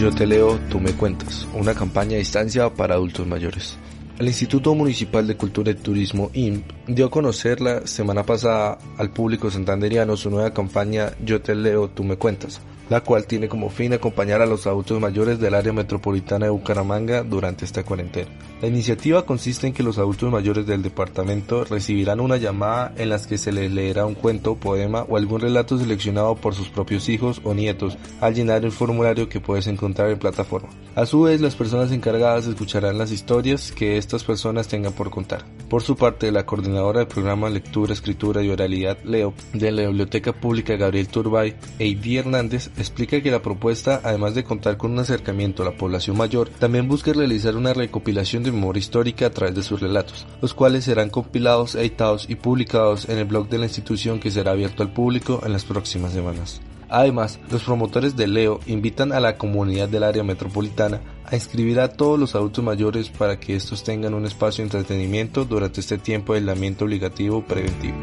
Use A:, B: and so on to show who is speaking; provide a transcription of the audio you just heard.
A: Yo te leo, tú me cuentas, una campaña a distancia para adultos mayores. El Instituto Municipal de Cultura y Turismo INP dio a conocer la semana pasada al público santanderiano su nueva campaña Yo te leo, tú me cuentas, la cual tiene como fin acompañar a los adultos mayores del área metropolitana de Bucaramanga durante esta cuarentena. La iniciativa consiste en que los adultos mayores del departamento recibirán una llamada en las que se les leerá un cuento, poema o algún relato seleccionado por sus propios hijos o nietos al llenar el formulario que puedes encontrar en plataforma. A su vez, las personas encargadas escucharán las historias que estas personas tengan por contar. Por su parte, la coordinadora del programa Lectura, Escritura y Oralidad Leo de la Biblioteca Pública Gabriel Turbay, Eidi Hernández, explica que la propuesta, además de contar con un acercamiento a la población mayor, también busca realizar una recopilación de memoria histórica a través de sus relatos, los cuales serán compilados, editados y publicados en el blog de la institución que será abierto al público en las próximas semanas. Además, los promotores de Leo invitan a la comunidad del área metropolitana a inscribir a todos los adultos mayores para que estos tengan un espacio de entretenimiento durante este tiempo de aislamiento obligativo preventivo.